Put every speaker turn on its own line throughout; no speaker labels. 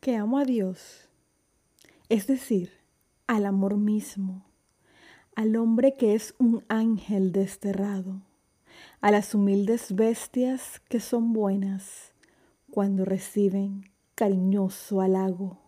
que amo a Dios, es decir, al amor mismo, al hombre que es un ángel desterrado, a las humildes bestias que son buenas cuando reciben cariñoso halago.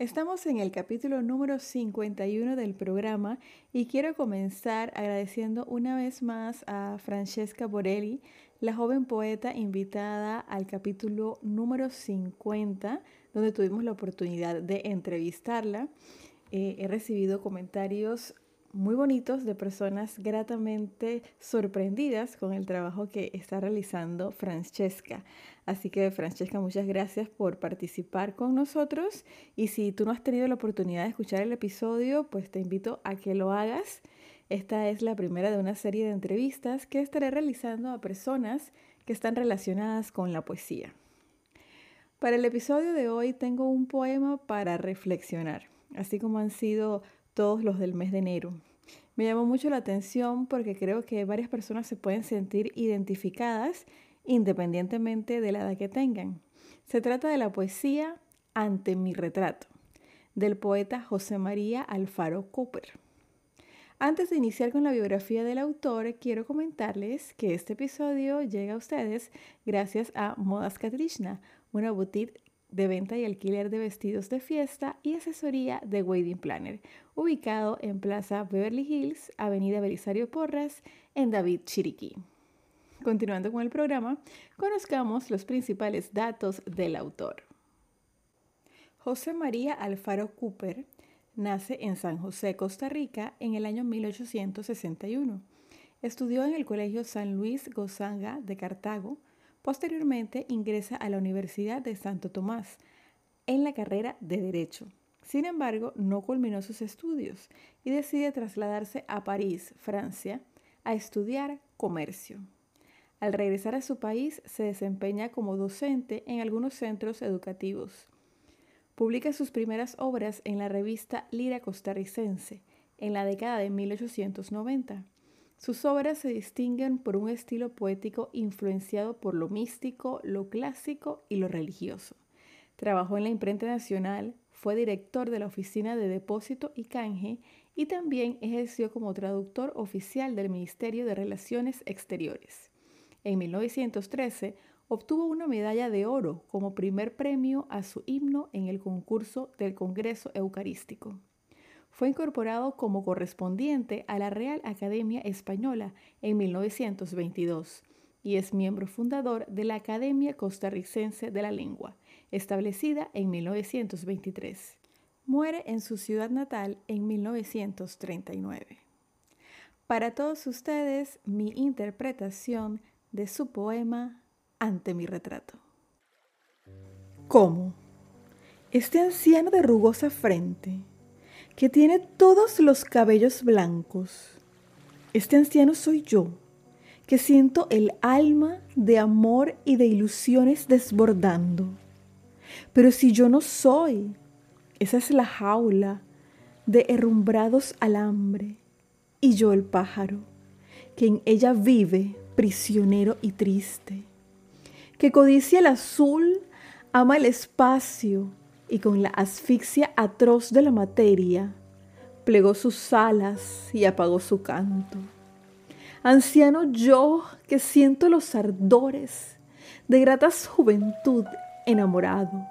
Estamos en el capítulo número 51 del programa y quiero comenzar agradeciendo una vez más a Francesca Borelli, la joven poeta invitada al capítulo número 50, donde tuvimos la oportunidad de entrevistarla. Eh, he recibido comentarios muy bonitos de personas gratamente sorprendidas con el trabajo que está realizando Francesca. Así que Francesca, muchas gracias por participar con nosotros y si tú no has tenido la oportunidad de escuchar el episodio, pues te invito a que lo hagas. Esta es la primera de una serie de entrevistas que estaré realizando a personas que están relacionadas con la poesía. Para el episodio de hoy tengo un poema para reflexionar, así como han sido todos los del mes de enero. Me llamó mucho la atención porque creo que varias personas se pueden sentir identificadas independientemente de la edad que tengan. Se trata de la poesía Ante mi retrato, del poeta José María Alfaro Cooper. Antes de iniciar con la biografía del autor, quiero comentarles que este episodio llega a ustedes gracias a Modas Katrishna, una boutique de venta y alquiler de vestidos de fiesta y asesoría de Wedding Planner, ubicado en Plaza Beverly Hills, Avenida Belisario Porras, en David Chiriquí. Continuando con el programa, conozcamos los principales datos del autor. José María Alfaro Cooper nace en San José, Costa Rica, en el año 1861. Estudió en el Colegio San Luis Gozanga de Cartago, Posteriormente ingresa a la Universidad de Santo Tomás en la carrera de Derecho. Sin embargo, no culminó sus estudios y decide trasladarse a París, Francia, a estudiar comercio. Al regresar a su país, se desempeña como docente en algunos centros educativos. Publica sus primeras obras en la revista Lira Costarricense en la década de 1890 sus obras se distinguen por un estilo poético influenciado por lo místico, lo clásico y lo religioso. Trabajó en la imprenta nacional, fue director de la Oficina de Depósito y Canje y también ejerció como traductor oficial del Ministerio de Relaciones Exteriores. En 1913 obtuvo una medalla de oro como primer premio a su himno en el concurso del Congreso Eucarístico. Fue incorporado como correspondiente a la Real Academia Española en 1922 y es miembro fundador de la Academia Costarricense de la Lengua, establecida en 1923. Muere en su ciudad natal en 1939. Para todos ustedes, mi interpretación de su poema Ante mi retrato. ¿Cómo? Este anciano de rugosa frente, que tiene todos los cabellos blancos. Este anciano soy yo, que siento el alma de amor y de ilusiones desbordando. Pero si yo no soy, esa es la jaula de herrumbrados alambre, y yo el pájaro, que en ella vive prisionero y triste, que codicia el azul, ama el espacio, y con la asfixia atroz de la materia, plegó sus alas y apagó su canto. Anciano yo que siento los ardores de gratas juventud enamorado,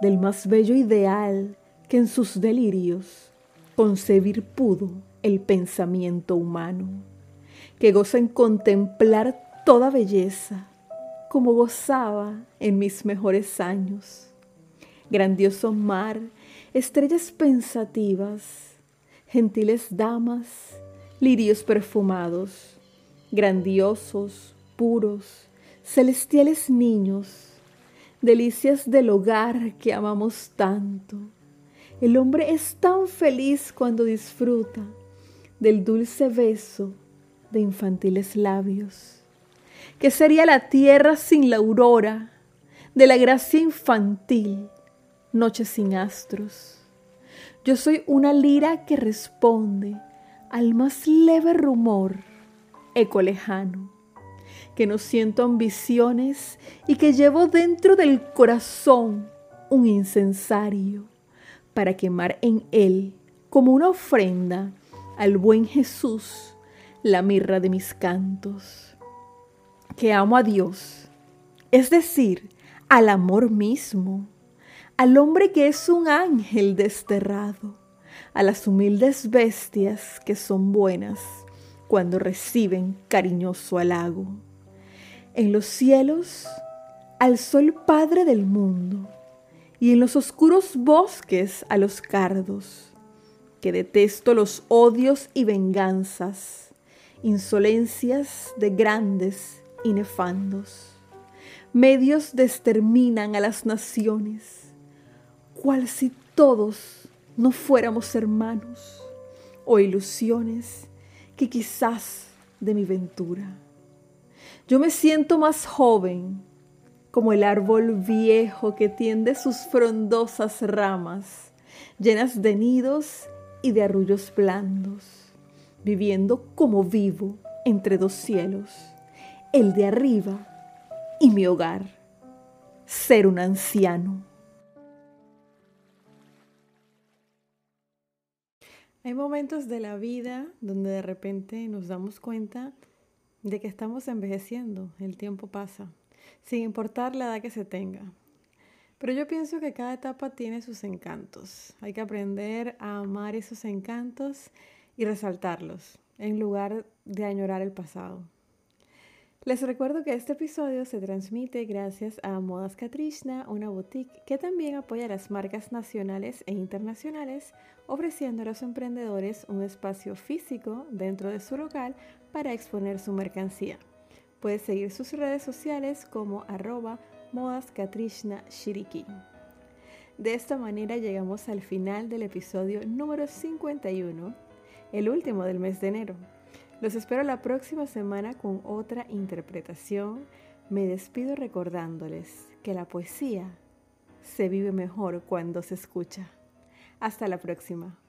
del más bello ideal que en sus delirios concebir pudo el pensamiento humano, que goza en contemplar toda belleza como gozaba en mis mejores años. Grandioso mar, estrellas pensativas, gentiles damas, lirios perfumados, grandiosos, puros, celestiales niños, delicias del hogar que amamos tanto. El hombre es tan feliz cuando disfruta del dulce beso de infantiles labios. ¿Qué sería la tierra sin la aurora de la gracia infantil, noche sin astros? Yo soy una lira que responde al más leve rumor, eco lejano, que no siento ambiciones y que llevo dentro del corazón un incensario para quemar en él como una ofrenda al buen Jesús la mirra de mis cantos. Que amo a Dios, es decir, al amor mismo, al hombre que es un ángel desterrado, a las humildes bestias que son buenas cuando reciben cariñoso halago. En los cielos, al sol Padre del mundo, y en los oscuros bosques a los cardos que detesto los odios y venganzas, insolencias de grandes y nefandos. Medios desterminan a las naciones, cual si todos no fuéramos hermanos, o ilusiones que quizás de mi ventura. Yo me siento más joven, como el árbol viejo que tiende sus frondosas ramas, llenas de nidos y de arrullos blandos, viviendo como vivo entre dos cielos, el de arriba y mi hogar, ser un anciano. Hay momentos de la vida donde de repente nos damos cuenta de que estamos envejeciendo, el tiempo pasa, sin importar la edad que se tenga. Pero yo pienso que cada etapa tiene sus encantos. Hay que aprender a amar esos encantos y resaltarlos en lugar de añorar el pasado. Les recuerdo que este episodio se transmite gracias a Modas Katrishna, una boutique que también apoya las marcas nacionales e internacionales, ofreciendo a los emprendedores un espacio físico dentro de su local para exponer su mercancía. Puedes seguir sus redes sociales como arroba Katrishna Shiriki. De esta manera llegamos al final del episodio número 51, el último del mes de enero. Los espero la próxima semana con otra interpretación. Me despido recordándoles que la poesía se vive mejor cuando se escucha. Hasta la próxima.